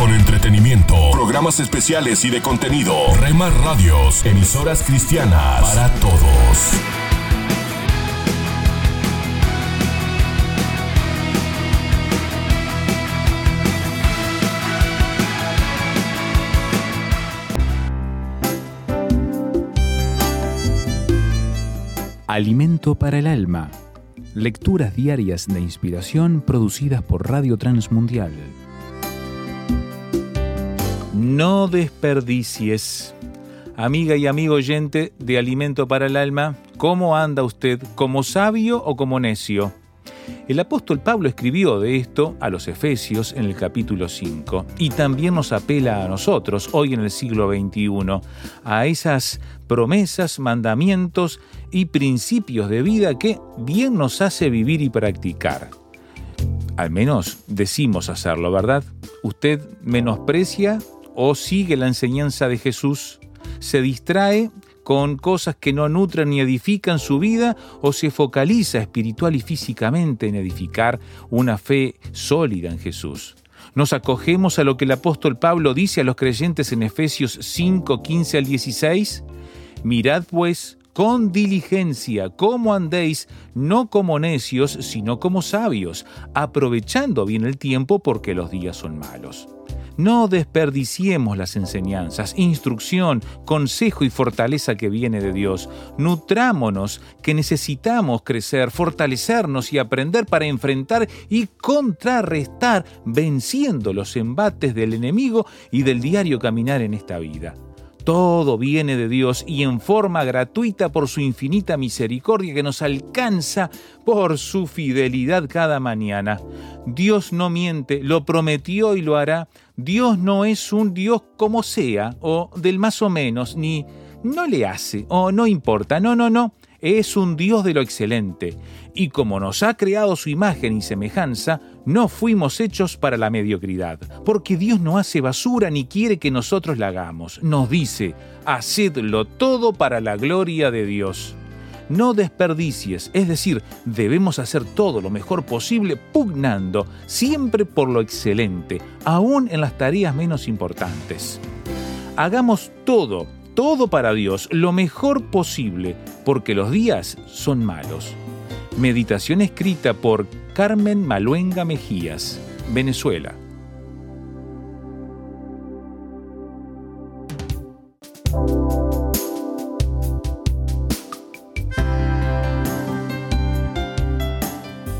Con entretenimiento, programas especiales y de contenido. Rema Radios, emisoras cristianas para todos. Alimento para el alma. Lecturas diarias de inspiración producidas por Radio Transmundial. No desperdicies. Amiga y amigo oyente de Alimento para el Alma, ¿cómo anda usted? ¿Como sabio o como necio? El apóstol Pablo escribió de esto a los Efesios en el capítulo 5 y también nos apela a nosotros hoy en el siglo XXI a esas promesas, mandamientos y principios de vida que bien nos hace vivir y practicar. Al menos decimos hacerlo, ¿verdad? ¿Usted menosprecia o sigue la enseñanza de Jesús? ¿Se distrae con cosas que no nutren ni edifican su vida o se focaliza espiritual y físicamente en edificar una fe sólida en Jesús? Nos acogemos a lo que el apóstol Pablo dice a los creyentes en Efesios 5, 15 al 16. Mirad pues con diligencia cómo andéis, no como necios, sino como sabios, aprovechando bien el tiempo porque los días son malos. No desperdiciemos las enseñanzas, instrucción, consejo y fortaleza que viene de Dios. Nutrámonos, que necesitamos crecer, fortalecernos y aprender para enfrentar y contrarrestar, venciendo los embates del enemigo y del diario caminar en esta vida. Todo viene de Dios y en forma gratuita por su infinita misericordia que nos alcanza por su fidelidad cada mañana. Dios no miente, lo prometió y lo hará. Dios no es un Dios como sea o del más o menos, ni no le hace o no importa. No, no, no. Es un Dios de lo excelente. Y como nos ha creado su imagen y semejanza, no fuimos hechos para la mediocridad, porque Dios no hace basura ni quiere que nosotros la hagamos. Nos dice, hacedlo todo para la gloria de Dios. No desperdicies, es decir, debemos hacer todo lo mejor posible pugnando siempre por lo excelente, aún en las tareas menos importantes. Hagamos todo, todo para Dios, lo mejor posible, porque los días son malos. Meditación escrita por Carmen Maluenga Mejías, Venezuela.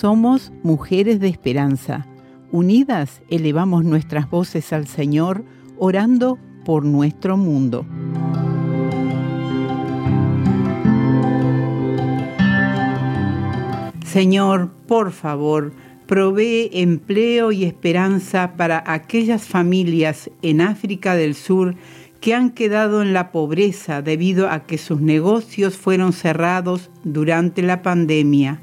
Somos mujeres de esperanza. Unidas elevamos nuestras voces al Señor, orando por nuestro mundo. Señor, por favor, provee empleo y esperanza para aquellas familias en África del Sur que han quedado en la pobreza debido a que sus negocios fueron cerrados durante la pandemia.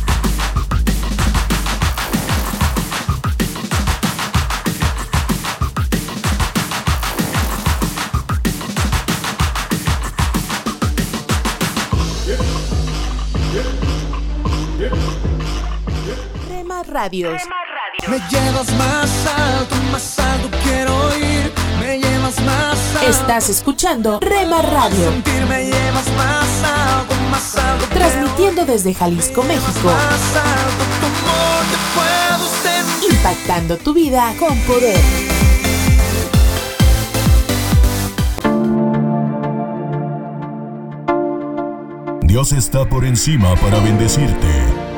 Rema Radios. Me llevas más alto, más alto quiero ir. Me llevas más alto. Estás escuchando Rema Radio, Sentir me llevas más alto, más alto. transmitiendo desde Jalisco, México, Más alto, tu amor te puedo sentir. impactando tu vida con poder. Dios está por encima para bendecirte,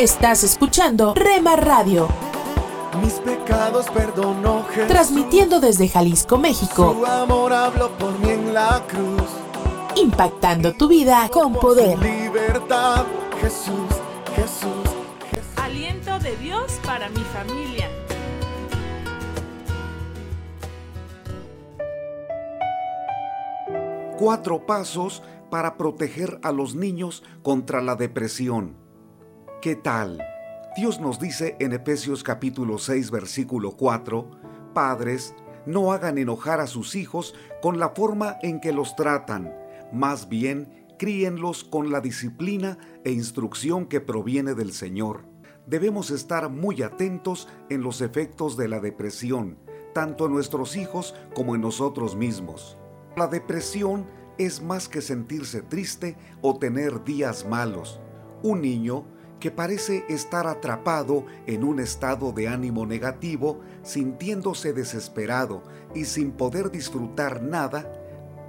Estás escuchando Rema Radio, Mis pecados perdonó Jesús. transmitiendo desde Jalisco, México, Su amor habló por mí en la cruz. impactando tu vida con poder. libertad, Jesús, Jesús, Jesús. Aliento de Dios para mi familia. Cuatro pasos para proteger a los niños contra la depresión. ¿Qué tal? Dios nos dice en Efesios capítulo 6 versículo 4, Padres, no hagan enojar a sus hijos con la forma en que los tratan, más bien críenlos con la disciplina e instrucción que proviene del Señor. Debemos estar muy atentos en los efectos de la depresión, tanto en nuestros hijos como en nosotros mismos. La depresión es más que sentirse triste o tener días malos. Un niño que parece estar atrapado en un estado de ánimo negativo, sintiéndose desesperado y sin poder disfrutar nada,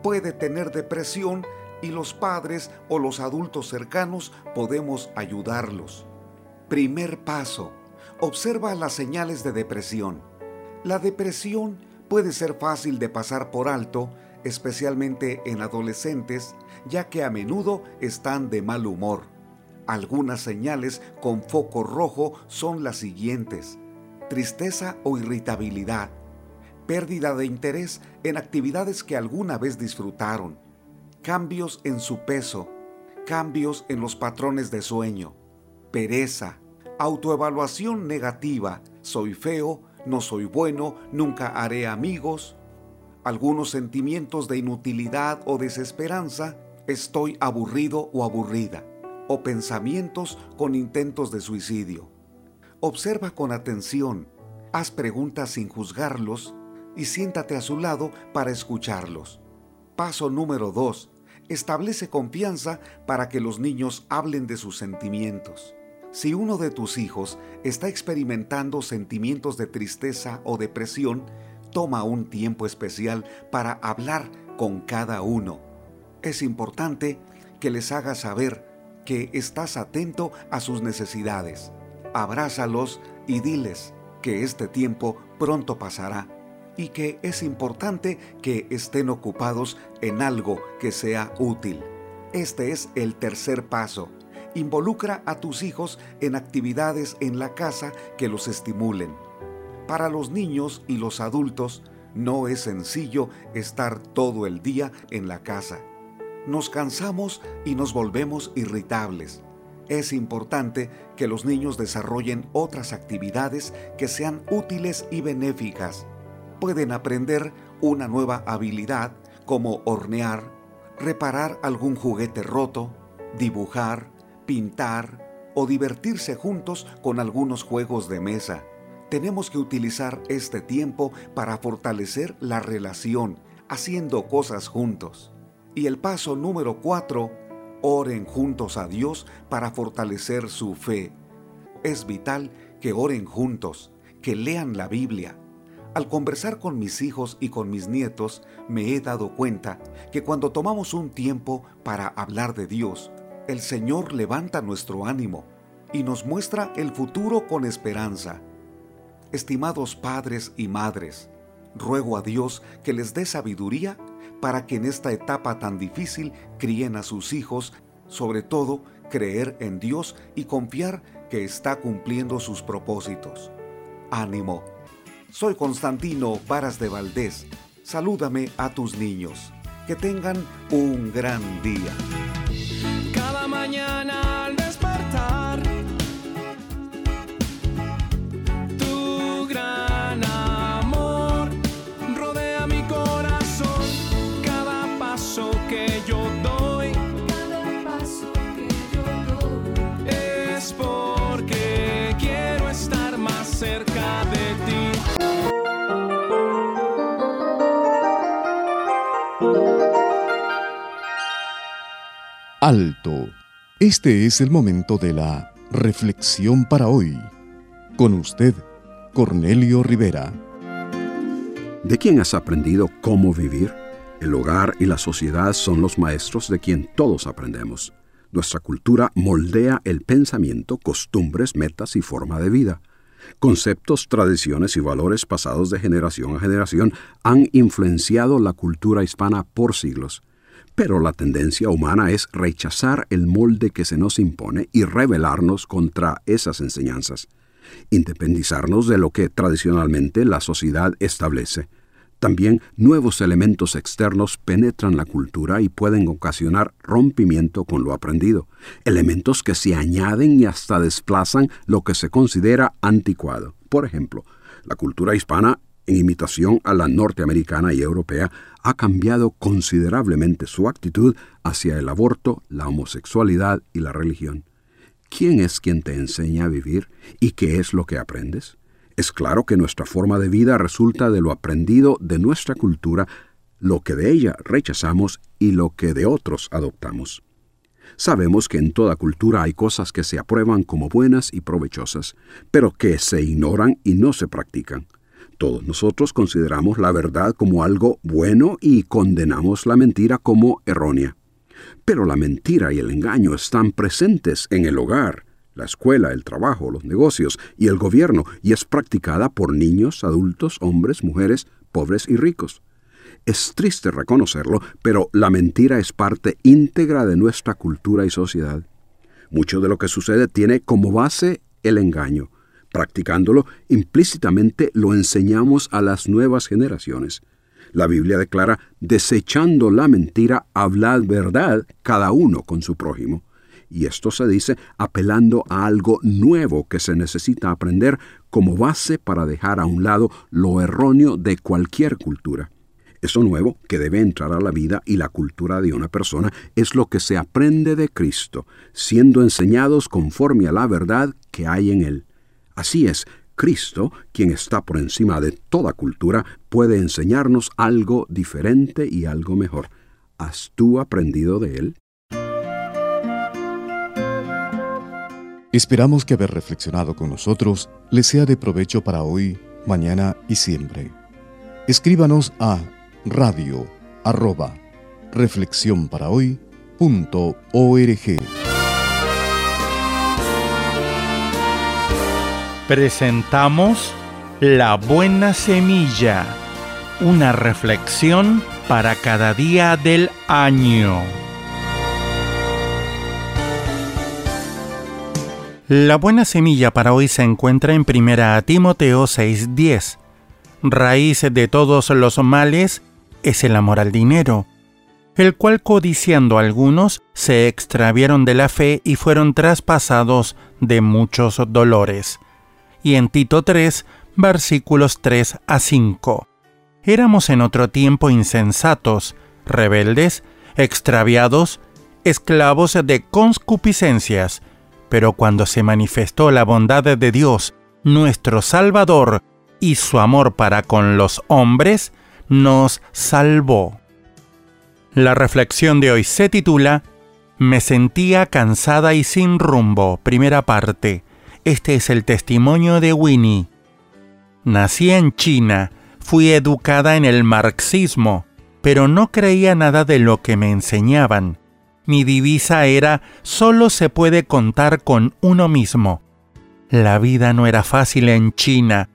puede tener depresión y los padres o los adultos cercanos podemos ayudarlos. Primer paso. Observa las señales de depresión. La depresión puede ser fácil de pasar por alto, especialmente en adolescentes, ya que a menudo están de mal humor. Algunas señales con foco rojo son las siguientes. Tristeza o irritabilidad. Pérdida de interés en actividades que alguna vez disfrutaron. Cambios en su peso. Cambios en los patrones de sueño. Pereza. Autoevaluación negativa. Soy feo, no soy bueno, nunca haré amigos. Algunos sentimientos de inutilidad o desesperanza. Estoy aburrido o aburrida o pensamientos con intentos de suicidio. Observa con atención, haz preguntas sin juzgarlos y siéntate a su lado para escucharlos. Paso número 2. Establece confianza para que los niños hablen de sus sentimientos. Si uno de tus hijos está experimentando sentimientos de tristeza o depresión, toma un tiempo especial para hablar con cada uno. Es importante que les hagas saber que estás atento a sus necesidades. Abrázalos y diles que este tiempo pronto pasará y que es importante que estén ocupados en algo que sea útil. Este es el tercer paso. Involucra a tus hijos en actividades en la casa que los estimulen. Para los niños y los adultos no es sencillo estar todo el día en la casa. Nos cansamos y nos volvemos irritables. Es importante que los niños desarrollen otras actividades que sean útiles y benéficas. Pueden aprender una nueva habilidad como hornear, reparar algún juguete roto, dibujar, pintar o divertirse juntos con algunos juegos de mesa. Tenemos que utilizar este tiempo para fortalecer la relación, haciendo cosas juntos. Y el paso número cuatro, oren juntos a Dios para fortalecer su fe. Es vital que oren juntos, que lean la Biblia, al conversar con mis hijos y con mis nietos, me he dado cuenta que cuando tomamos un tiempo para hablar de Dios, el Señor levanta nuestro ánimo y nos muestra el futuro con esperanza. Estimados padres y madres, ruego a Dios que les dé sabiduría para que en esta etapa tan difícil críen a sus hijos, sobre todo creer en Dios y confiar que está cumpliendo sus propósitos. Ánimo soy Constantino Varas de Valdés. Salúdame a tus niños. Que tengan un gran día. Cada mañana Alto. Este es el momento de la reflexión para hoy. Con usted, Cornelio Rivera. ¿De quién has aprendido cómo vivir? El hogar y la sociedad son los maestros de quien todos aprendemos. Nuestra cultura moldea el pensamiento, costumbres, metas y forma de vida. Conceptos, tradiciones y valores pasados de generación a generación han influenciado la cultura hispana por siglos. Pero la tendencia humana es rechazar el molde que se nos impone y rebelarnos contra esas enseñanzas, independizarnos de lo que tradicionalmente la sociedad establece. También nuevos elementos externos penetran la cultura y pueden ocasionar rompimiento con lo aprendido, elementos que se añaden y hasta desplazan lo que se considera anticuado. Por ejemplo, la cultura hispana en imitación a la norteamericana y europea, ha cambiado considerablemente su actitud hacia el aborto, la homosexualidad y la religión. ¿Quién es quien te enseña a vivir y qué es lo que aprendes? Es claro que nuestra forma de vida resulta de lo aprendido de nuestra cultura, lo que de ella rechazamos y lo que de otros adoptamos. Sabemos que en toda cultura hay cosas que se aprueban como buenas y provechosas, pero que se ignoran y no se practican. Todos nosotros consideramos la verdad como algo bueno y condenamos la mentira como errónea. Pero la mentira y el engaño están presentes en el hogar, la escuela, el trabajo, los negocios y el gobierno y es practicada por niños, adultos, hombres, mujeres, pobres y ricos. Es triste reconocerlo, pero la mentira es parte íntegra de nuestra cultura y sociedad. Mucho de lo que sucede tiene como base el engaño. Practicándolo, implícitamente lo enseñamos a las nuevas generaciones. La Biblia declara, desechando la mentira, hablad verdad cada uno con su prójimo. Y esto se dice apelando a algo nuevo que se necesita aprender como base para dejar a un lado lo erróneo de cualquier cultura. Eso nuevo que debe entrar a la vida y la cultura de una persona es lo que se aprende de Cristo, siendo enseñados conforme a la verdad que hay en Él. Así es, Cristo, quien está por encima de toda cultura, puede enseñarnos algo diferente y algo mejor. ¿Has tú aprendido de Él? Esperamos que haber reflexionado con nosotros les sea de provecho para hoy, mañana y siempre. Escríbanos a radio arroba. Presentamos La Buena Semilla, una reflexión para cada día del año. La buena semilla para hoy se encuentra en 1 Timoteo 6:10. Raíz de todos los males es el amor al dinero, el cual codiciando algunos se extraviaron de la fe y fueron traspasados de muchos dolores. Y en Tito 3, versículos 3 a 5. Éramos en otro tiempo insensatos, rebeldes, extraviados, esclavos de conscupiscencias, pero cuando se manifestó la bondad de Dios, nuestro Salvador, y su amor para con los hombres, nos salvó. La reflexión de hoy se titula Me sentía cansada y sin rumbo, primera parte. Este es el testimonio de Winnie. Nací en China, fui educada en el marxismo, pero no creía nada de lo que me enseñaban. Mi divisa era solo se puede contar con uno mismo. La vida no era fácil en China.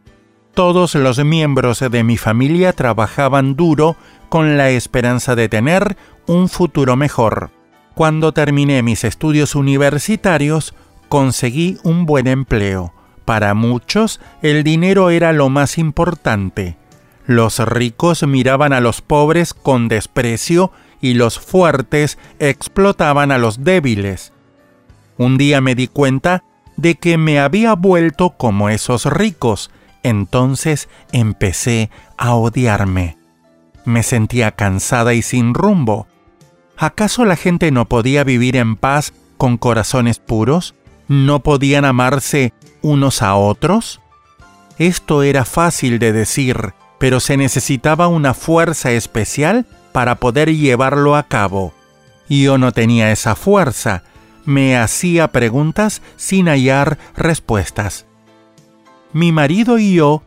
Todos los miembros de mi familia trabajaban duro con la esperanza de tener un futuro mejor. Cuando terminé mis estudios universitarios, conseguí un buen empleo. Para muchos, el dinero era lo más importante. Los ricos miraban a los pobres con desprecio y los fuertes explotaban a los débiles. Un día me di cuenta de que me había vuelto como esos ricos, entonces empecé a odiarme. Me sentía cansada y sin rumbo. ¿Acaso la gente no podía vivir en paz con corazones puros? ¿No podían amarse unos a otros? Esto era fácil de decir, pero se necesitaba una fuerza especial para poder llevarlo a cabo. Yo no tenía esa fuerza, me hacía preguntas sin hallar respuestas. Mi marido y yo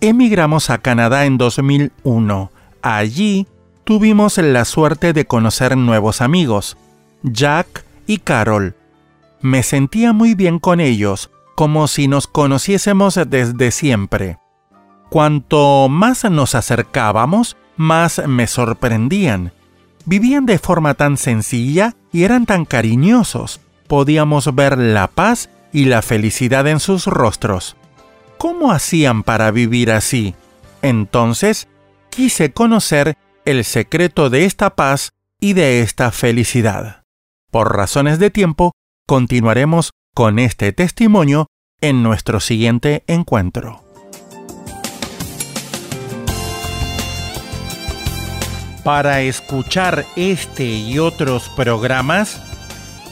emigramos a Canadá en 2001. Allí tuvimos la suerte de conocer nuevos amigos, Jack y Carol. Me sentía muy bien con ellos, como si nos conociésemos desde siempre. Cuanto más nos acercábamos, más me sorprendían. Vivían de forma tan sencilla y eran tan cariñosos. Podíamos ver la paz y la felicidad en sus rostros. ¿Cómo hacían para vivir así? Entonces, quise conocer el secreto de esta paz y de esta felicidad. Por razones de tiempo, continuaremos con este testimonio en nuestro siguiente encuentro. Para escuchar este y otros programas,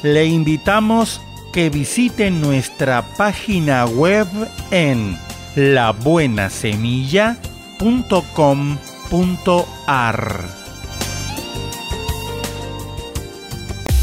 le invitamos que visite nuestra página web en labuenasemilla.com.ar.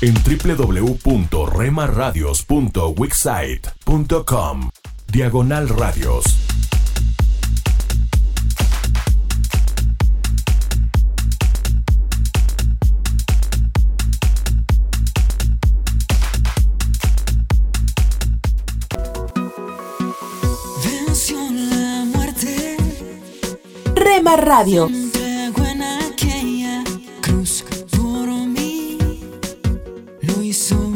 en www.remaradios.wixsite.com Diagonal Radios. Venció la muerte. Rema Radio.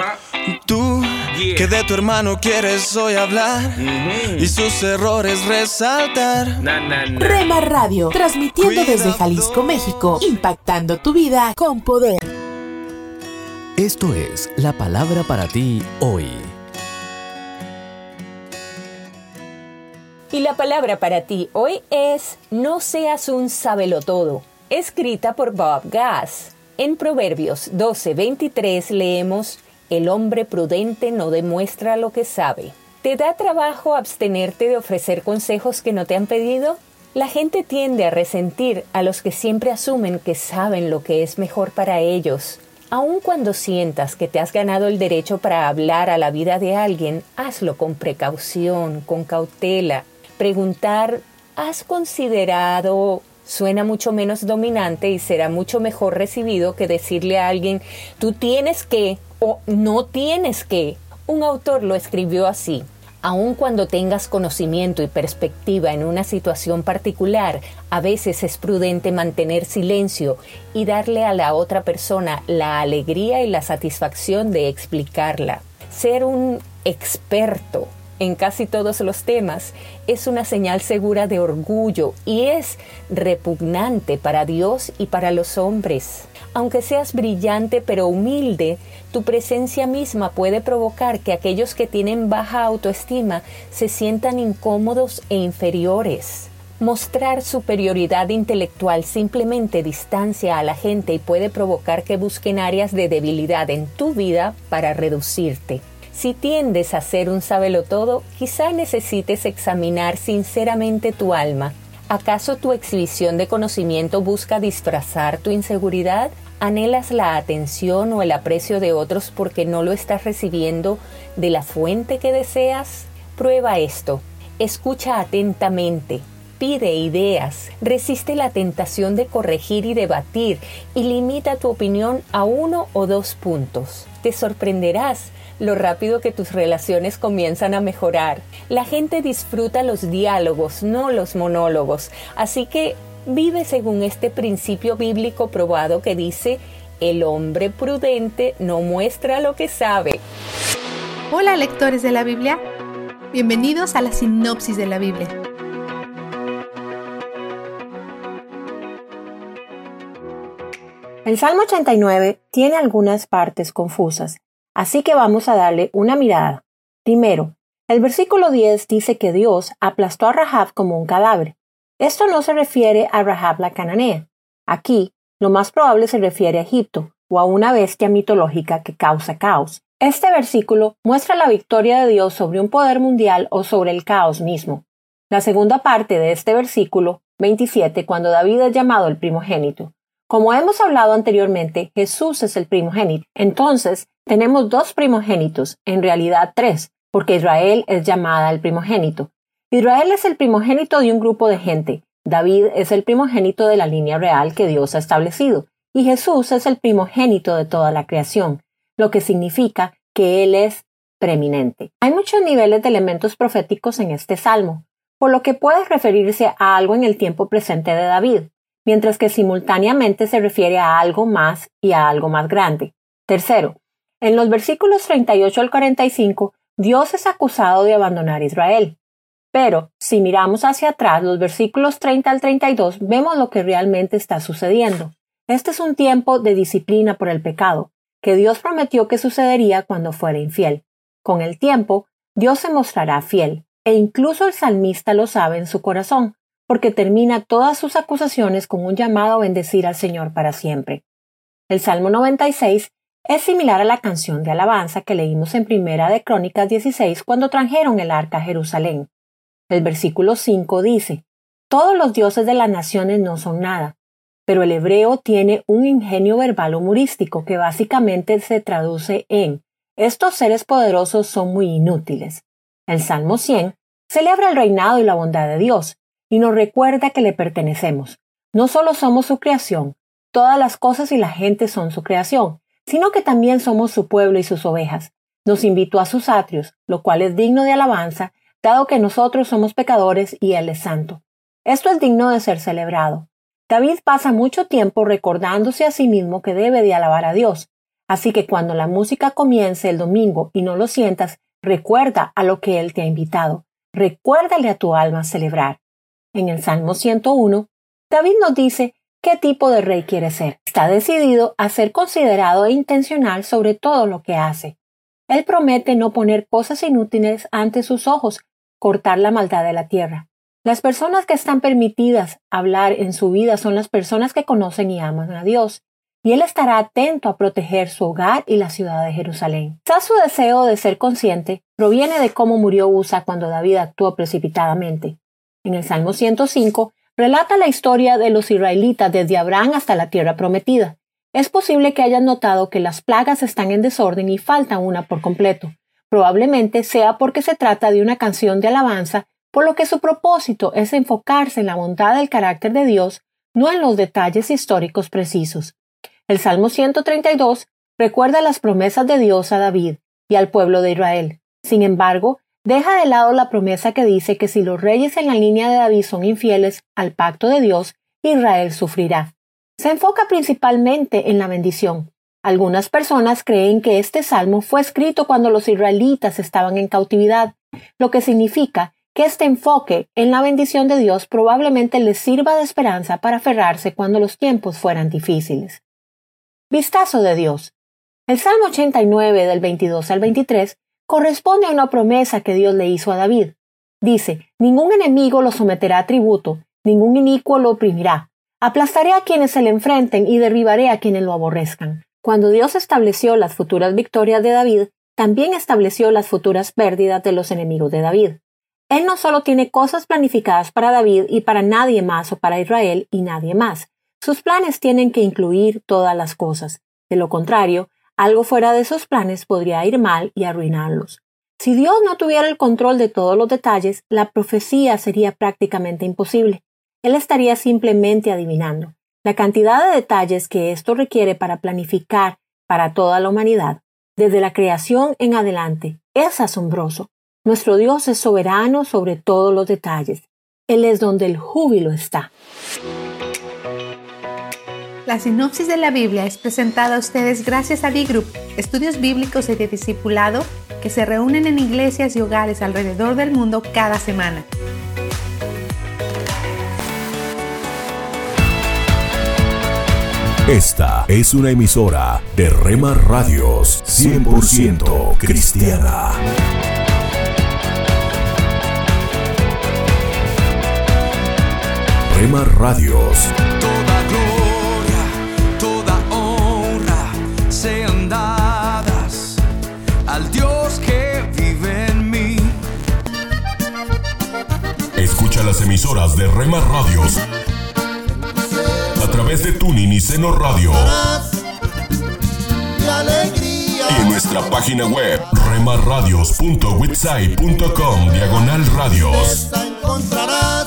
Ajá. Tú, Yeah. que de tu hermano quieres hoy hablar y sus errores resaltar. Na, na, na. Rema Radio, transmitiendo desde Jalisco, México, impactando tu vida con poder. Esto es la palabra para ti hoy. Y la palabra para ti hoy es No seas un sabelotodo, escrita por Bob Gass. En Proverbios 12:23 leemos El hombre prudente no demuestra lo que sabe. ¿Te da trabajo abstenerte de ofrecer consejos que no te han pedido? La gente tiende a resentir a los que siempre asumen que saben lo que es mejor para ellos. Aun cuando sientas que te has ganado el derecho para hablar a la vida de alguien, hazlo con precaución, con cautela. Preguntar, ¿has considerado? Suena mucho menos dominante y será mucho mejor recibido que decirle a alguien, tú tienes que o no tienes que. Un autor lo escribió así. Aun cuando tengas conocimiento y perspectiva en una situación particular, a veces es prudente mantener silencio y darle a la otra persona la alegría y la satisfacción de explicarla. Ser un experto en casi todos los temas es una señal segura de orgullo y es repugnante para Dios y para los hombres. Aunque seas brillante pero humilde, tu presencia misma puede provocar que aquellos que tienen baja autoestima se sientan incómodos e inferiores. Mostrar superioridad intelectual simplemente distancia a la gente y puede provocar que busquen áreas de debilidad en tu vida para reducirte. Si tiendes a ser un sabelotodo, quizá necesites examinar sinceramente tu alma. ¿Acaso tu exhibición de conocimiento busca disfrazar tu inseguridad? ¿Anhelas la atención o el aprecio de otros porque no lo estás recibiendo de la fuente que deseas? Prueba esto. Escucha atentamente. Pide ideas, resiste la tentación de corregir y debatir y limita tu opinión a uno o dos puntos. Te sorprenderás lo rápido que tus relaciones comienzan a mejorar. La gente disfruta los diálogos, no los monólogos. Así que vive según este principio bíblico probado que dice, el hombre prudente no muestra lo que sabe. Hola lectores de la Biblia, bienvenidos a la sinopsis de la Biblia. El Salmo 89 tiene algunas partes confusas, así que vamos a darle una mirada. Primero, el versículo 10 dice que Dios aplastó a Rahab como un cadáver. Esto no se refiere a Rahab la cananea. Aquí, lo más probable se refiere a Egipto o a una bestia mitológica que causa caos. Este versículo muestra la victoria de Dios sobre un poder mundial o sobre el caos mismo. La segunda parte de este versículo, 27, cuando David es llamado el primogénito. Como hemos hablado anteriormente, Jesús es el primogénito. Entonces, tenemos dos primogénitos, en realidad tres, porque Israel es llamada el primogénito. Israel es el primogénito de un grupo de gente. David es el primogénito de la línea real que Dios ha establecido. Y Jesús es el primogénito de toda la creación, lo que significa que Él es preeminente. Hay muchos niveles de elementos proféticos en este salmo, por lo que puede referirse a algo en el tiempo presente de David, mientras que simultáneamente se refiere a algo más y a algo más grande. Tercero, en los versículos 38 al 45, Dios es acusado de abandonar Israel. Pero, si miramos hacia atrás, los versículos 30 al 32, vemos lo que realmente está sucediendo. Este es un tiempo de disciplina por el pecado, que Dios prometió que sucedería cuando fuera infiel. Con el tiempo, Dios se mostrará fiel, e incluso el salmista lo sabe en su corazón, porque termina todas sus acusaciones con un llamado a bendecir al Señor para siempre. El Salmo 96 Es similar a la canción de alabanza que leímos en Primera de Crónicas 16 cuando trajeron el arca a Jerusalén. El versículo 5 dice, Todos los dioses de las naciones no son nada, pero el hebreo tiene un ingenio verbal humorístico que básicamente se traduce en estos seres poderosos son muy inútiles. El Salmo 100 celebra el reinado y la bondad de Dios y nos recuerda que le pertenecemos. No solo somos su creación, todas las cosas y la gente son su creación, sino que también somos su pueblo y sus ovejas. Nos invitó a sus atrios, lo cual es digno de alabanza, dado que nosotros somos pecadores y Él es santo. Esto es digno de ser celebrado. David pasa mucho tiempo recordándose a sí mismo que debe de alabar a Dios. Así que cuando la música comience el domingo y no lo sientas, recuerda a lo que Él te ha invitado. Recuérdale a tu alma celebrar. En el Salmo 101, David nos dice qué tipo de rey quiere ser. Está decidido a ser considerado e intencional sobre todo lo que hace. Él promete no poner cosas inútiles ante sus ojos, cortar la maldad de la tierra. Las personas que están permitidas hablar en su vida son las personas que conocen y aman a Dios, y Él estará atento a proteger su hogar y la ciudad de Jerusalén. Quizás su deseo de ser consciente proviene de cómo murió Usa cuando David actuó precipitadamente. En el Salmo 105 relata la historia de los israelitas desde Abraham hasta la tierra prometida. Es posible que hayan notado que las plagas están en desorden y falta una por completo. Probablemente sea porque se trata de una canción de alabanza por lo que su propósito es enfocarse en la bondad del carácter de Dios, no en los detalles históricos precisos. El Salmo 132 recuerda las promesas de Dios a David y al pueblo de Israel. Sin embargo, deja de lado la promesa que dice que si los reyes en la línea de David son infieles al pacto de Dios, Israel sufrirá. Se enfoca principalmente en la bendición. Algunas personas creen que este salmo fue escrito cuando los israelitas estaban en cautividad, lo que significa que este enfoque en la bendición de Dios probablemente les sirva de esperanza para aferrarse cuando los tiempos fueran difíciles. Vistazo de Dios. El Salmo 89 del 22 al 23 corresponde a una promesa que Dios le hizo a David. Dice, ningún enemigo lo someterá a tributo, ningún inicuo lo oprimirá. Aplastaré a quienes se le enfrenten y derribaré a quienes lo aborrezcan. Cuando Dios estableció las futuras victorias de David, también estableció las futuras pérdidas de los enemigos de David. Él no solo tiene cosas planificadas para David y para nadie más o para Israel y nadie más. Sus planes tienen que incluir todas las cosas. De lo contrario, algo fuera de esos planes podría ir mal y arruinarlos. Si Dios no tuviera el control de todos los detalles, la profecía sería prácticamente imposible. Él estaría simplemente adivinando. La cantidad de detalles que esto requiere para planificar para toda la humanidad, desde la creación en adelante, es asombroso. Nuestro Dios es soberano sobre todos los detalles. Él es donde el júbilo está. La sinopsis de la Biblia es presentada a ustedes gracias a D-Group, estudios bíblicos y de discipulado que se reúnen en iglesias y hogares alrededor del mundo cada semana. Esta es una emisora de Rema Radios 100% cristiana. Rema Radios. Las emisoras de Rema Radios a través de Tuning y Seno Radio. Y en nuestra página web remarradios.witsai.com diagonal radios. encontrarás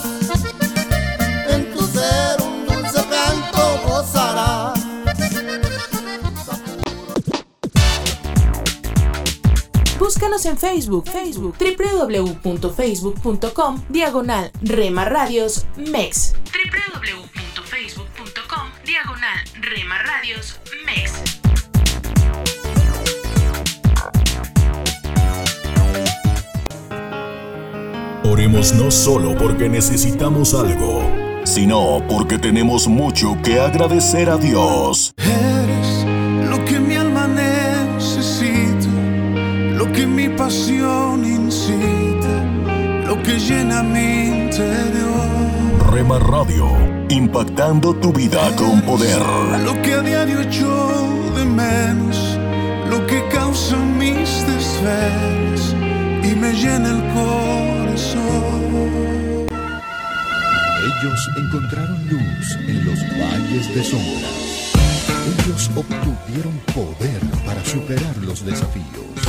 Búscanos en Facebook, Facebook, www.facebook.com, diagonal Rema Radios MEX. www.facebook.com, diagonal Rema Radios MEX. Oremos no solo porque necesitamos algo, sino porque tenemos mucho que agradecer a Dios. Pasión incita, lo que llena mi interior. Rema Radio, impactando tu vida con poder. Lo que a diario echo de menos, lo que causa mis desvelos y me llena el corazón. Ellos encontraron luz en los valles de sombra. Ellos obtuvieron poder para superar los desafíos.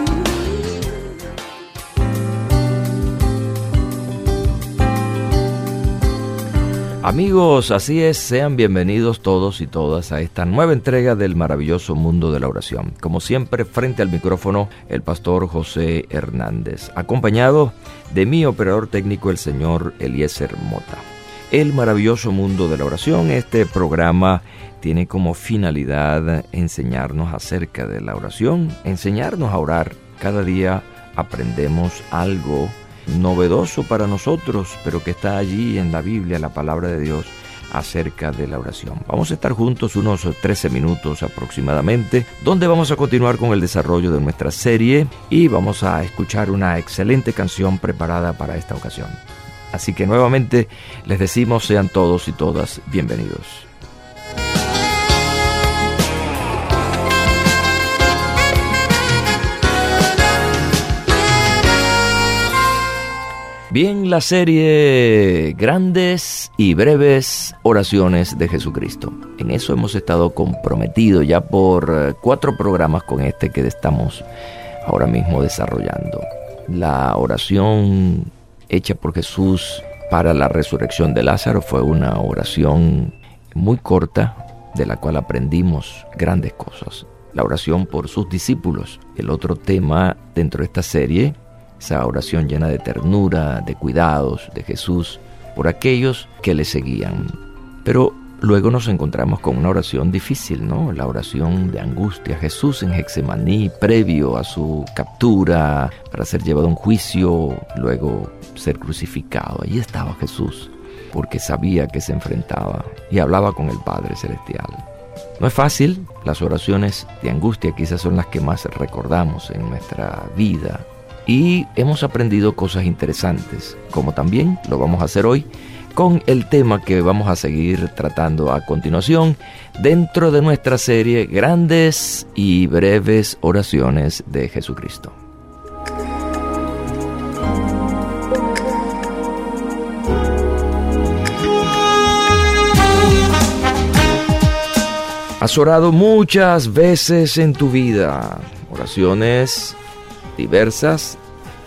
Amigos, así es, sean bienvenidos todos y todas a esta nueva entrega del maravilloso mundo de la oración. Como siempre, frente al micrófono, el pastor José Hernández, acompañado de mi operador técnico, el señor Eliezer Mota. El maravilloso mundo de la oración, este programa tiene como finalidad enseñarnos acerca de la oración, enseñarnos a orar. Cada día aprendemos algo novedoso para nosotros, pero que está allí en la Biblia, la palabra de Dios, acerca de la oración. Vamos a estar juntos unos 13 minutos aproximadamente, donde vamos a continuar con el desarrollo de nuestra serie y vamos a escuchar una excelente canción preparada para esta ocasión. Así que nuevamente les decimos sean todos y todas bienvenidos. Bien, la serie Grandes y breves oraciones de Jesucristo. En eso hemos estado comprometidos ya por eh, cuatro programas con este que estamos ahora mismo desarrollando. La oración hecha por Jesús para la resurrección de Lázaro fue una oración muy corta de la cual aprendimos grandes cosas. La oración por sus discípulos. El otro tema dentro de esta serie esa oración llena de ternura, de cuidados de Jesús por aquellos que le seguían. Pero luego nos encontramos con una oración difícil, ¿no? La oración de angustia. Jesús en Hexemaní, previo a su captura para ser llevado a un juicio, luego ser crucificado. Allí estaba Jesús, porque sabía que se enfrentaba y hablaba con el Padre Celestial. No es fácil, las oraciones de angustia quizás son las que más recordamos en nuestra vida, y hemos aprendido cosas interesantes, como también lo vamos a hacer hoy con el tema que vamos a seguir tratando a continuación dentro de nuestra serie Grandes y breves oraciones de Jesucristo. Has orado muchas veces en tu vida, oraciones diversas,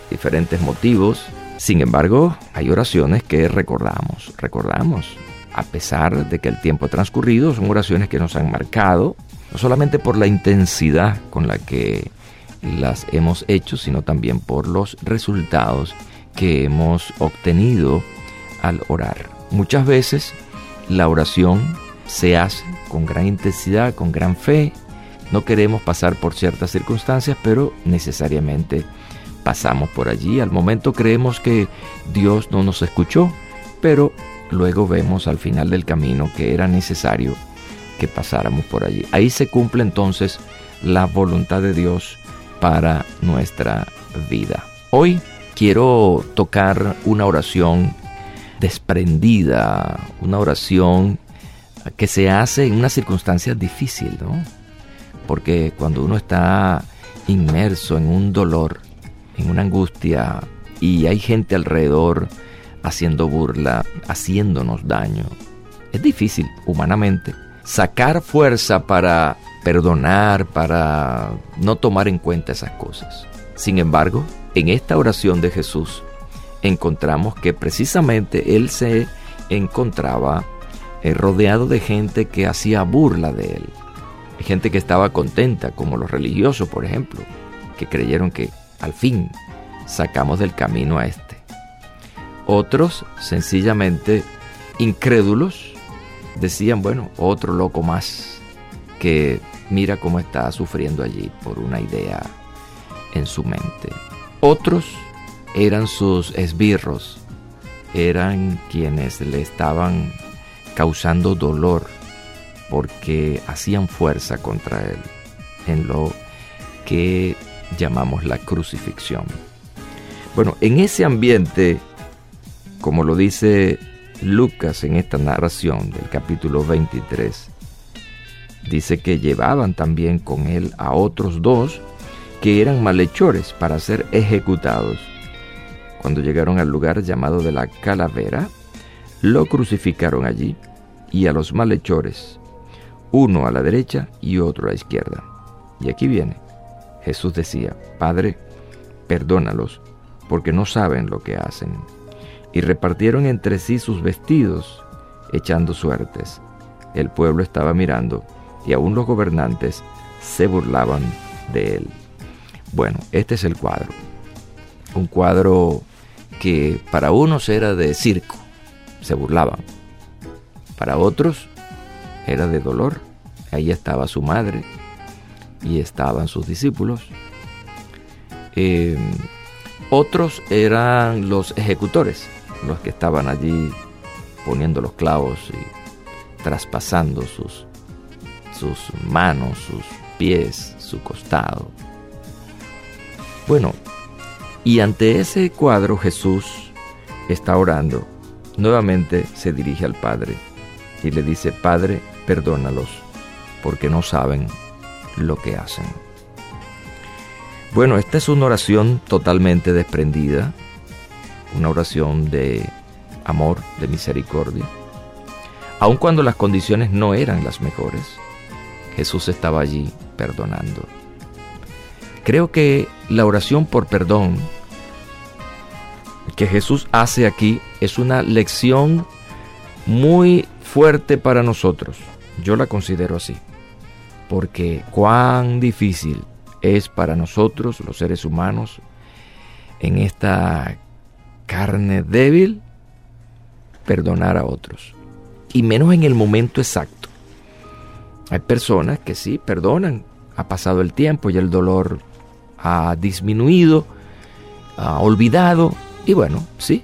diferentes motivos. Sin embargo, hay oraciones que recordamos, recordamos, a pesar de que el tiempo transcurrido son oraciones que nos han marcado, no solamente por la intensidad con la que las hemos hecho, sino también por los resultados que hemos obtenido al orar. Muchas veces la oración se hace con gran intensidad, con gran fe, no queremos pasar por ciertas circunstancias, pero necesariamente pasamos por allí. Al momento creemos que Dios no nos escuchó, pero luego vemos al final del camino que era necesario que pasáramos por allí. Ahí se cumple entonces la voluntad de Dios para nuestra vida. Hoy quiero tocar una oración desprendida, una oración que se hace en una circunstancia difícil, ¿no? porque cuando uno está inmerso en un dolor, en una angustia, y hay gente alrededor haciendo burla, haciéndonos daño, es difícil humanamente. Sacar fuerza para perdonar, para no tomar en cuenta esas cosas. Sin embargo, en esta oración de Jesús encontramos que precisamente Él se encontraba eh, rodeado de gente que hacía burla de Él. Gente que estaba contenta, como los religiosos, por ejemplo, que creyeron que al fin sacamos del camino a este. Otros, sencillamente incrédulos, decían, bueno, otro loco más que mira cómo está sufriendo allí por una idea en su mente. Otros eran sus esbirros, eran quienes le estaban causando dolor porque hacían fuerza contra él en lo que llamamos la crucifixión. Bueno, en ese ambiente, como lo dice Lucas en esta narración del capítulo 23, dice que llevaban también con él a otros dos que eran malhechores para ser ejecutados. Cuando llegaron al lugar llamado de la calavera, lo crucificaron allí y a los malhechores, uno a la derecha y otro a la izquierda. Y aquí viene. Jesús decía, Padre, perdónalos, porque no saben lo que hacen. Y repartieron entre sí sus vestidos, echando suertes. El pueblo estaba mirando, y aún los gobernantes se burlaban de él. Bueno, este es el cuadro. Un cuadro que para unos era de circo, se burlaban. Para otros era de dolor. Ahí estaba su madre y estaban sus discípulos. Eh, otros eran los ejecutores, los que estaban allí poniendo los clavos y traspasando sus, sus manos, sus pies, su costado. Bueno, y ante ese cuadro Jesús está orando. Nuevamente se dirige al Padre y le dice, Padre, perdónalos, porque no saben lo que hacen. Bueno, esta es una oración totalmente desprendida, una oración de amor, de misericordia. Aun cuando las condiciones no eran las mejores, Jesús estaba allí perdonando. Creo que la oración por perdón que Jesús hace aquí es una lección muy fuerte para nosotros. Yo la considero así. Porque cuán difícil es para nosotros, los seres humanos, en esta carne débil, perdonar a otros. Y menos en el momento exacto. Hay personas que sí, perdonan. Ha pasado el tiempo y el dolor ha disminuido, ha olvidado. Y bueno, sí,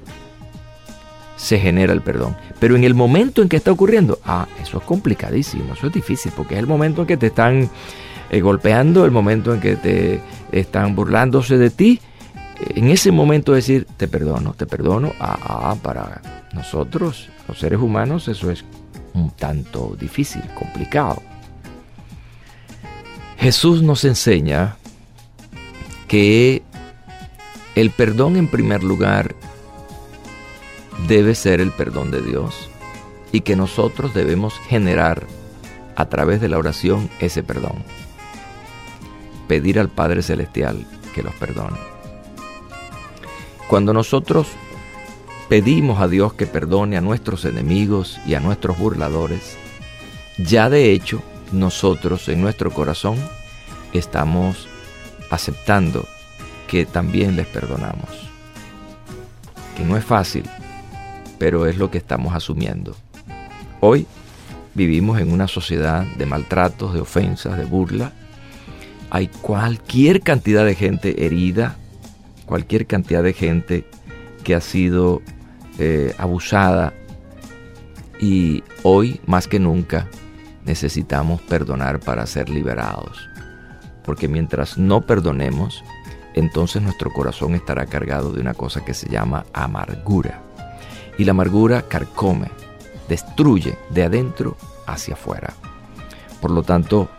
se genera el perdón. Pero en el momento en que está ocurriendo, ah, eso es complicadísimo, eso es difícil, porque es el momento en que te están eh, golpeando, el momento en que te están burlándose de ti. En ese momento decir, te perdono, te perdono, ah, ah, para nosotros, los seres humanos, eso es un tanto difícil, complicado. Jesús nos enseña que el perdón en primer lugar debe ser el perdón de Dios y que nosotros debemos generar a través de la oración ese perdón. Pedir al Padre Celestial que los perdone. Cuando nosotros pedimos a Dios que perdone a nuestros enemigos y a nuestros burladores, ya de hecho nosotros en nuestro corazón estamos aceptando que también les perdonamos. Que no es fácil, pero es lo que estamos asumiendo. Hoy vivimos en una sociedad de maltratos, de ofensas, de burla. Hay cualquier cantidad de gente herida, cualquier cantidad de gente que ha sido eh, abusada y hoy más que nunca necesitamos perdonar para ser liberados. Porque mientras no perdonemos, entonces nuestro corazón estará cargado de una cosa que se llama amargura y la amargura carcome, destruye de adentro hacia afuera. Por lo tanto,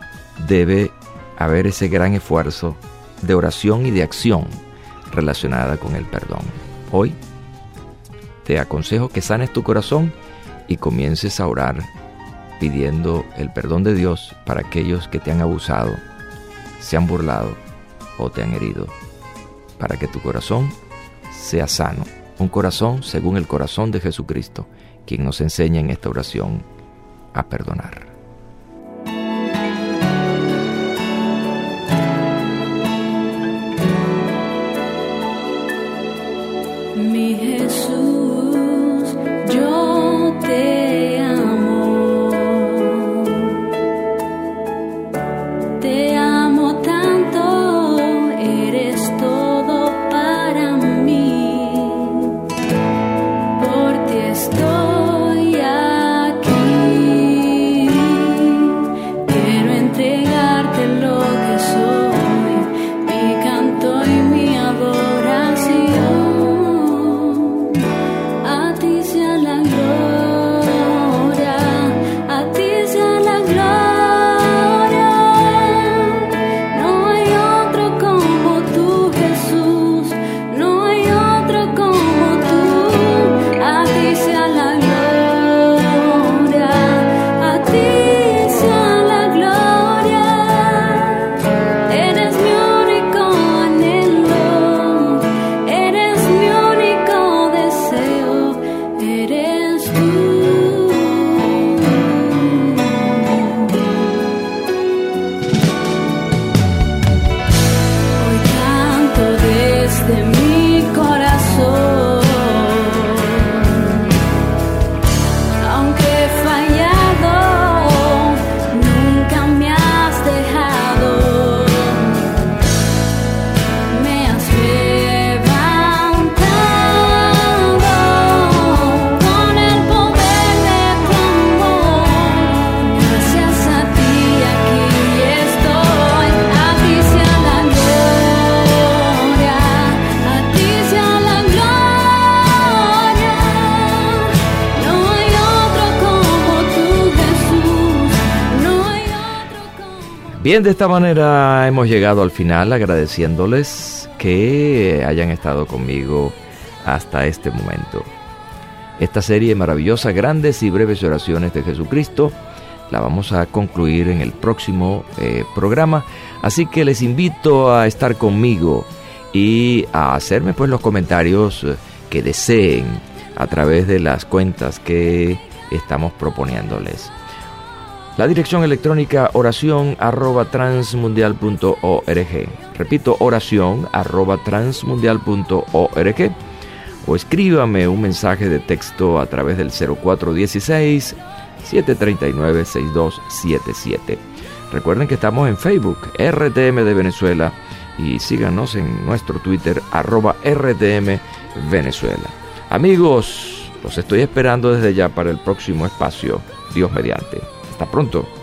debe haber ese gran esfuerzo de oración y de acción relacionada con el perdón. Hoy te aconsejo que sanes tu corazón y comiences a orar pidiendo el perdón de Dios para aquellos que te han abusado, se han burlado o te han herido, para que tu corazón sea sano un corazón según el corazón de Jesucristo, quien nos enseña en esta oración a perdonar. Estoy aquí. Bien, de esta manera hemos llegado al final agradeciéndoles que hayan estado conmigo hasta este momento. Esta serie maravillosa, grandes y breves oraciones de Jesucristo, la vamos a concluir en el próximo eh, programa, así que les invito a estar conmigo y a hacerme pues los comentarios eh, que deseen a través de las cuentas que estamos proponiéndoles. La dirección electrónica oración arroba transmundial.org. Repito, oración arroba transmundial.org. O escríbame un mensaje de texto a través del 0416 739 6277. Recuerden que estamos en Facebook, RTM de Venezuela, y síganos en nuestro Twitter, arroba RTM Venezuela. Amigos, los estoy esperando desde ya para el próximo espacio, Dios mediante. Hasta pronto.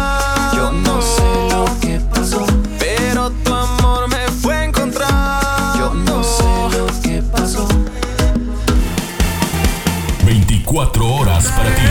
Para ti.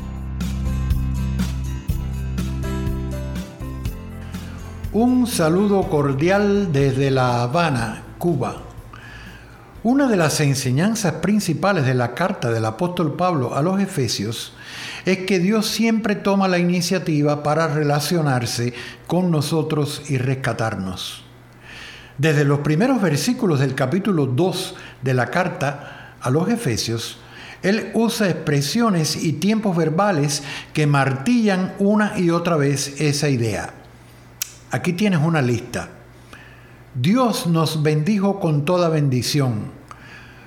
Un saludo cordial desde La Habana, Cuba. Una de las enseñanzas principales de la carta del apóstol Pablo a los Efesios es que Dios siempre toma la iniciativa para relacionarse con nosotros y rescatarnos. Desde los primeros versículos del capítulo 2 de la carta a los Efesios, Él usa expresiones y tiempos verbales que martillan una y otra vez esa idea. Aquí tienes una lista. Dios nos bendijo con toda bendición.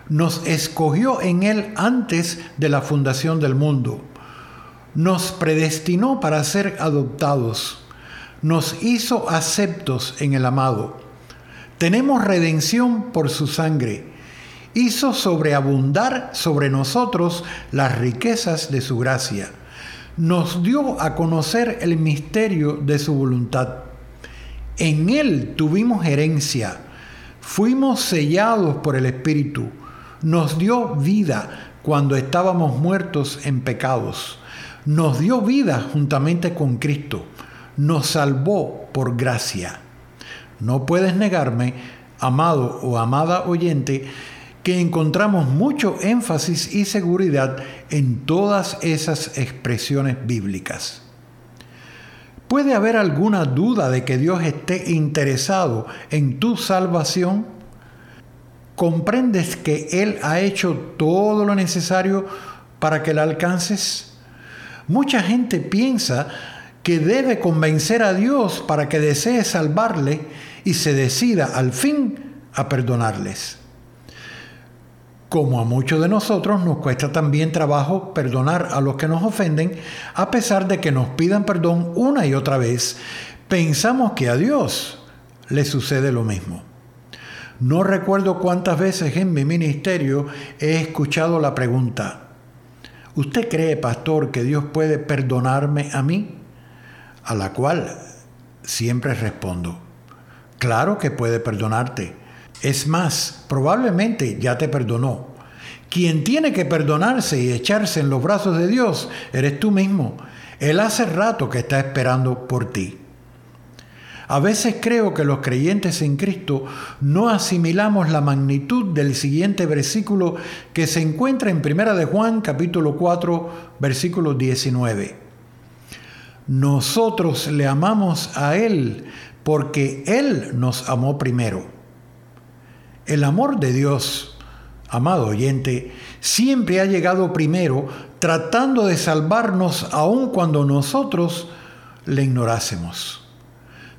Nos escogió en Él antes de la fundación del mundo. Nos predestinó para ser adoptados. Nos hizo aceptos en el amado. Tenemos redención por su sangre hizo sobreabundar sobre nosotros las riquezas de su gracia. Nos dio a conocer el misterio de su voluntad. En Él tuvimos herencia, fuimos sellados por el Espíritu, nos dio vida cuando estábamos muertos en pecados, nos dio vida juntamente con Cristo, nos salvó por gracia. No puedes negarme, amado o amada oyente, que encontramos mucho énfasis y seguridad en todas esas expresiones bíblicas. ¿Puede haber alguna duda de que Dios esté interesado en tu salvación? ¿Comprendes que Él ha hecho todo lo necesario para que la alcances? Mucha gente piensa que debe convencer a Dios para que desee salvarle y se decida al fin a perdonarles. Como a muchos de nosotros nos cuesta también trabajo perdonar a los que nos ofenden, a pesar de que nos pidan perdón una y otra vez, pensamos que a Dios le sucede lo mismo. No recuerdo cuántas veces en mi ministerio he escuchado la pregunta, ¿usted cree, pastor, que Dios puede perdonarme a mí? A la cual siempre respondo, claro que puede perdonarte es más, probablemente ya te perdonó. Quien tiene que perdonarse y echarse en los brazos de Dios eres tú mismo. Él hace rato que está esperando por ti. A veces creo que los creyentes en Cristo no asimilamos la magnitud del siguiente versículo que se encuentra en Primera de Juan capítulo 4 versículo 19. Nosotros le amamos a Él porque Él nos amó primero. El amor de Dios, amado oyente, siempre ha llegado primero tratando de salvarnos aun cuando nosotros le ignorásemos.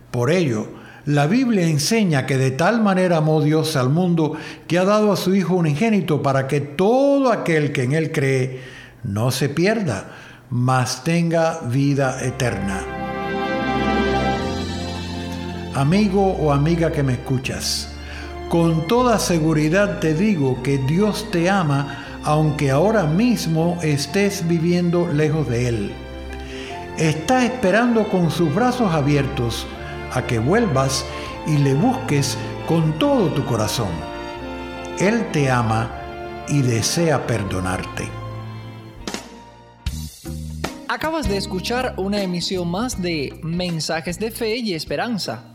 Por ello, la Biblia enseña que de tal manera amó Dios al mundo que ha dado a su Hijo unigénito para que todo aquel que en Él cree no se pierda, mas tenga vida eterna. Amigo o amiga que me escuchas, con toda seguridad te digo que Dios te ama aunque ahora mismo estés viviendo lejos de Él. Está esperando con sus brazos abiertos a que vuelvas y le busques con todo tu corazón. Él te ama y desea perdonarte. Acabas de escuchar una emisión más de Mensajes de Fe y Esperanza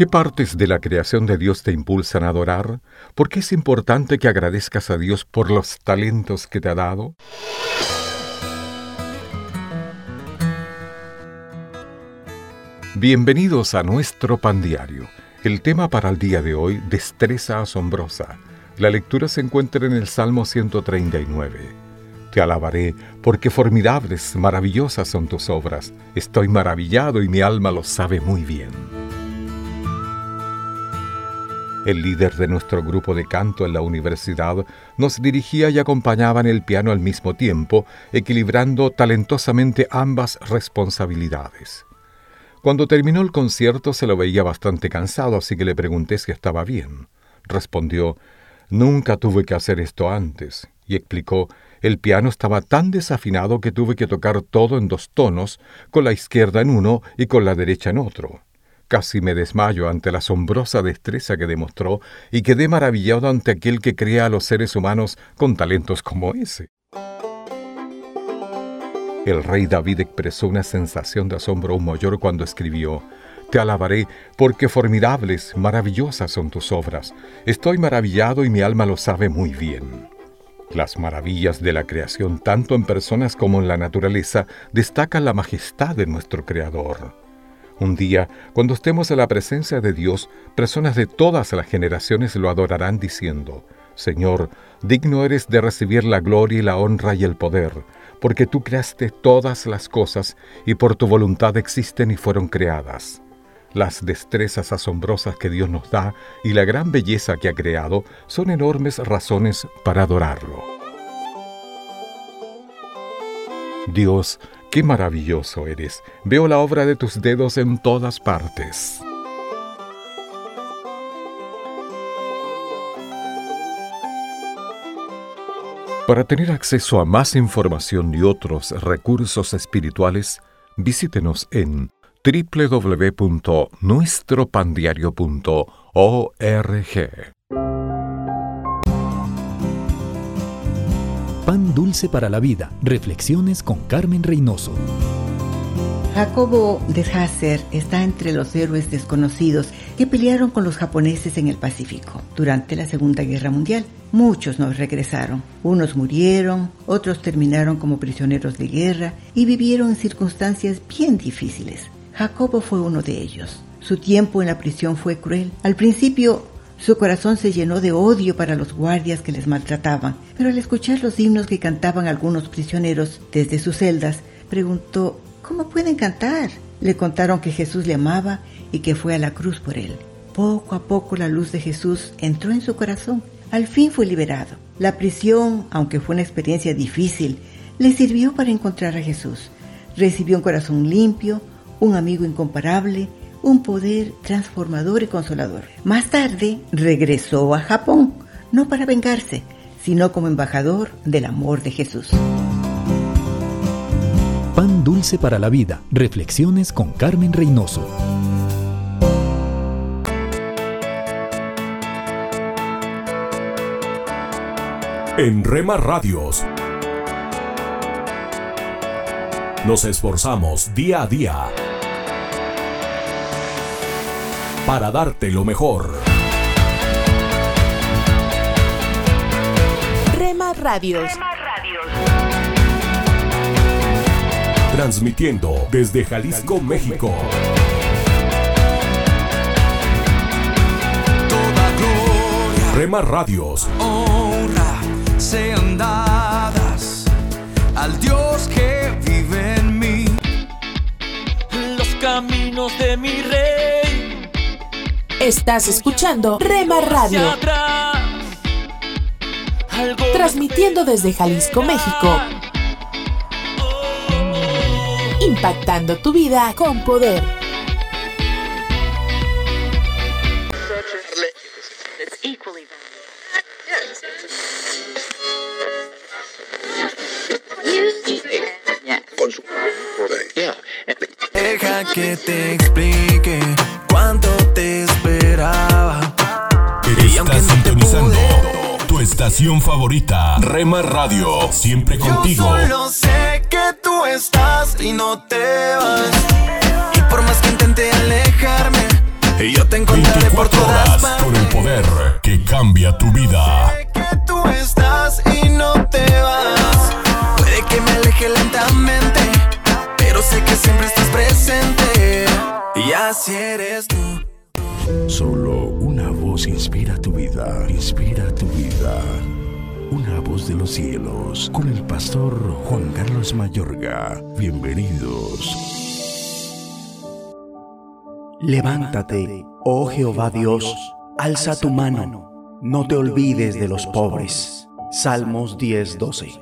¿Qué partes de la creación de Dios te impulsan a adorar? ¿Por qué es importante que agradezcas a Dios por los talentos que te ha dado? Bienvenidos a nuestro pan diario. El tema para el día de hoy, destreza asombrosa. La lectura se encuentra en el Salmo 139. Te alabaré, porque formidables, maravillosas son tus obras. Estoy maravillado y mi alma lo sabe muy bien. El líder de nuestro grupo de canto en la universidad nos dirigía y acompañaba en el piano al mismo tiempo, equilibrando talentosamente ambas responsabilidades. Cuando terminó el concierto se lo veía bastante cansado, así que le pregunté si estaba bien. Respondió, Nunca tuve que hacer esto antes, y explicó el piano estaba tan desafinado que tuve que tocar todo en dos tonos, con la izquierda en uno y con la derecha en otro. Casi me desmayo ante la asombrosa destreza que demostró y quedé maravillado ante aquel que crea a los seres humanos con talentos como ese. El rey David expresó una sensación de asombro aún mayor cuando escribió, Te alabaré porque formidables, maravillosas son tus obras. Estoy maravillado y mi alma lo sabe muy bien. Las maravillas de la creación, tanto en personas como en la naturaleza, destacan la majestad de nuestro Creador. Un día, cuando estemos en la presencia de Dios, personas de todas las generaciones lo adorarán diciendo, Señor, digno eres de recibir la gloria y la honra y el poder porque tú creaste todas las cosas y por tu voluntad existen y fueron creadas. Las destrezas asombrosas que Dios nos da y la gran belleza que ha creado son enormes razones para adorarlo. Dios, qué maravilloso eres. Veo la obra de tus dedos en todas partes. Para tener acceso a más información y otros recursos espirituales, visítenos en www.nuestropandiario.org. Pan dulce para la vida. Reflexiones con Carmen Reynoso. Jacobo de Hasser está entre los héroes desconocidos que pelearon con los japoneses en el Pacífico durante la Segunda Guerra Mundial. Muchos no regresaron. Unos murieron, otros terminaron como prisioneros de guerra y vivieron en circunstancias bien difíciles. Jacobo fue uno de ellos. Su tiempo en la prisión fue cruel. Al principio su corazón se llenó de odio para los guardias que les maltrataban, pero al escuchar los himnos que cantaban algunos prisioneros desde sus celdas, preguntó ¿Cómo pueden cantar? Le contaron que Jesús le amaba y que fue a la cruz por él. Poco a poco la luz de Jesús entró en su corazón. Al fin fue liberado. La prisión, aunque fue una experiencia difícil, le sirvió para encontrar a Jesús. Recibió un corazón limpio, un amigo incomparable, un poder transformador y consolador. Más tarde regresó a Japón, no para vengarse, sino como embajador del amor de Jesús. Pan dulce para la vida. Reflexiones con Carmen Reynoso. En Rema Radios nos esforzamos día a día para darte lo mejor. Rema Radios. Transmitiendo desde Jalisco, México. Rema Radios. honra sean dadas al Dios que vive en mí. Los caminos de mi rey. Estás escuchando Rema Radio. Transmitiendo desde Jalisco, México. Impactando tu vida con poder. Deja que te explique favorita, Rema Radio, siempre contigo. Yo solo sé que tú estás y no te vas. Y por más que intente alejarme, yo te encontraré por 24 todas horas con el poder que cambia tu vida. Los cielos, con el pastor Juan Carlos Mayorga. Bienvenidos. Levántate, oh Jehová Dios, alza tu mano, no te olvides de los pobres. Salmos 10:12.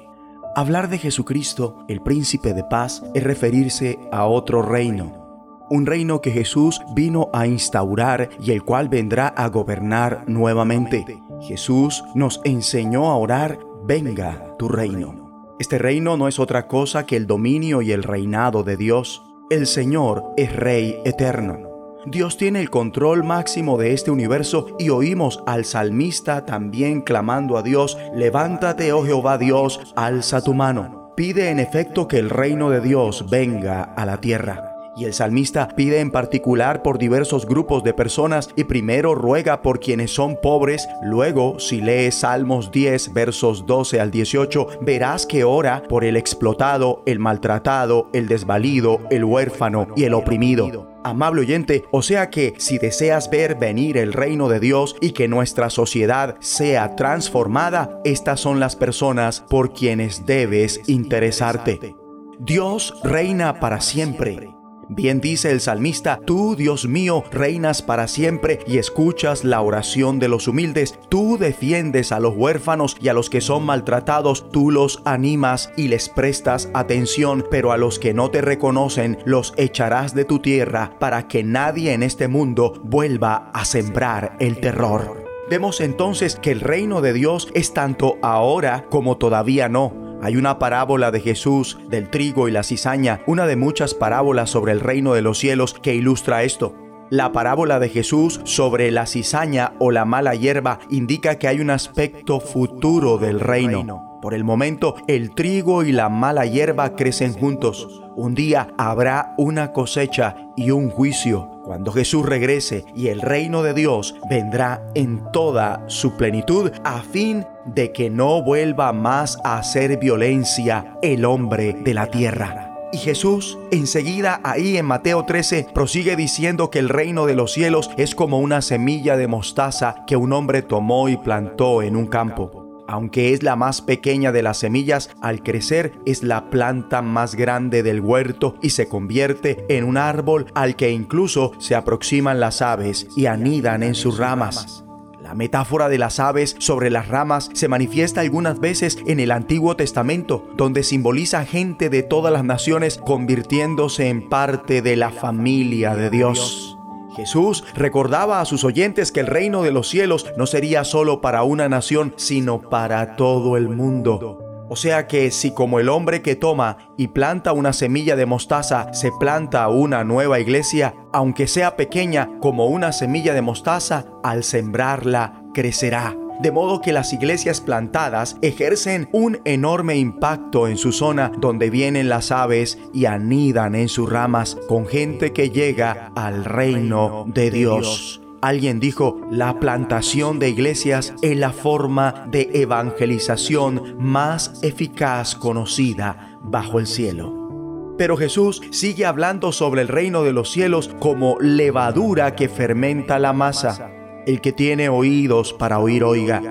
Hablar de Jesucristo, el príncipe de paz, es referirse a otro reino, un reino que Jesús vino a instaurar y el cual vendrá a gobernar nuevamente. Jesús nos enseñó a orar, venga tu reino. Este reino no es otra cosa que el dominio y el reinado de Dios. El Señor es Rey eterno. Dios tiene el control máximo de este universo y oímos al salmista también clamando a Dios, levántate, oh Jehová Dios, alza tu mano. Pide en efecto que el reino de Dios venga a la tierra. Y el salmista pide en particular por diversos grupos de personas y primero ruega por quienes son pobres, luego si lees Salmos 10 versos 12 al 18 verás que ora por el explotado, el maltratado, el desvalido, el huérfano y el oprimido. Amable oyente, o sea que si deseas ver venir el reino de Dios y que nuestra sociedad sea transformada, estas son las personas por quienes debes interesarte. Dios reina para siempre. Bien dice el salmista, tú, Dios mío, reinas para siempre y escuchas la oración de los humildes. Tú defiendes a los huérfanos y a los que son maltratados, tú los animas y les prestas atención, pero a los que no te reconocen los echarás de tu tierra para que nadie en este mundo vuelva a sembrar el terror. Vemos entonces que el reino de Dios es tanto ahora como todavía no hay una parábola de Jesús del trigo y la cizaña, una de muchas parábolas sobre el reino de los cielos que ilustra esto. La parábola de Jesús sobre la cizaña o la mala hierba indica que hay un aspecto futuro del reino. Por el momento, el trigo y la mala hierba crecen juntos. Un día habrá una cosecha y un juicio cuando Jesús regrese y el reino de Dios vendrá en toda su plenitud a fin de que no vuelva más a hacer violencia el hombre de la tierra. Y Jesús enseguida ahí en Mateo 13 prosigue diciendo que el reino de los cielos es como una semilla de mostaza que un hombre tomó y plantó en un campo. Aunque es la más pequeña de las semillas, al crecer es la planta más grande del huerto y se convierte en un árbol al que incluso se aproximan las aves y anidan en sus ramas. La metáfora de las aves sobre las ramas se manifiesta algunas veces en el Antiguo Testamento, donde simboliza gente de todas las naciones convirtiéndose en parte de la familia de Dios. Jesús recordaba a sus oyentes que el reino de los cielos no sería solo para una nación, sino para todo el mundo. O sea que si como el hombre que toma y planta una semilla de mostaza se planta una nueva iglesia, aunque sea pequeña como una semilla de mostaza, al sembrarla crecerá de modo que las iglesias plantadas ejercen un enorme impacto en su zona donde vienen las aves y anidan en sus ramas con gente que llega al reino de Dios. Alguien dijo, la plantación de iglesias es la forma de evangelización más eficaz conocida bajo el cielo. Pero Jesús sigue hablando sobre el reino de los cielos como levadura que fermenta la masa. El que tiene oídos para oír, oiga.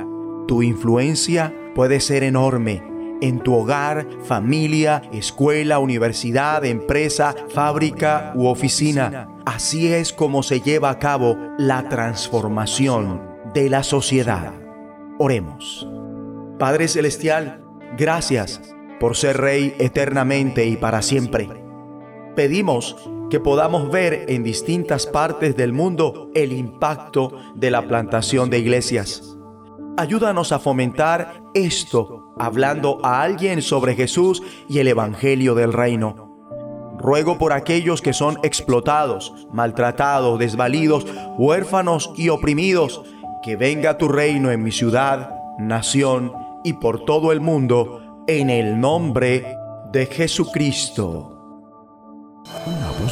Tu influencia puede ser enorme en tu hogar, familia, escuela, universidad, empresa, fábrica u oficina. Así es como se lleva a cabo la transformación de la sociedad. Oremos. Padre Celestial, gracias por ser Rey eternamente y para siempre. Pedimos que podamos ver en distintas partes del mundo el impacto de la plantación de iglesias. Ayúdanos a fomentar esto hablando a alguien sobre Jesús y el Evangelio del Reino. Ruego por aquellos que son explotados, maltratados, desvalidos, huérfanos y oprimidos, que venga tu reino en mi ciudad, nación y por todo el mundo, en el nombre de Jesucristo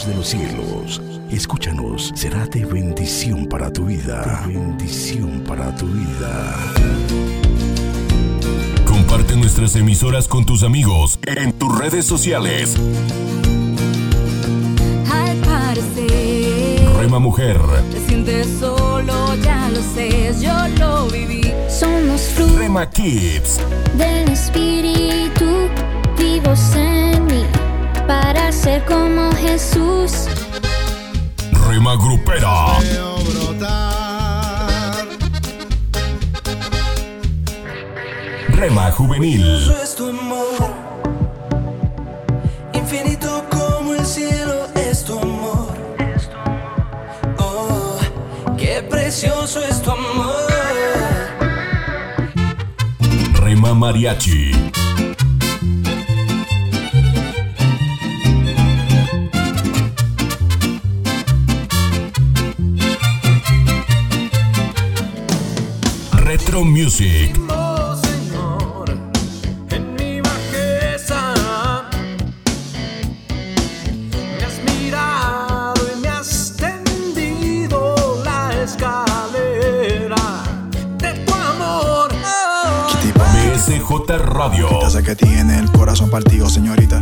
de los cielos, escúchanos, será de bendición para tu vida. bendición para tu vida. Comparte nuestras emisoras con tus amigos en tus redes sociales. Al parecer, Rema Mujer. te sientes solo, ya lo sé, yo lo viví. Somos frutos Rema Kids. del Espíritu vivos en para ser como Jesús. Rema Grupera. Rema Juvenil. es tu amor, infinito como el cielo es tu amor. Oh, qué precioso es tu amor. Rema Mariachi. Electro Music. Radio. Desde que tiene el corazón partido, señorita.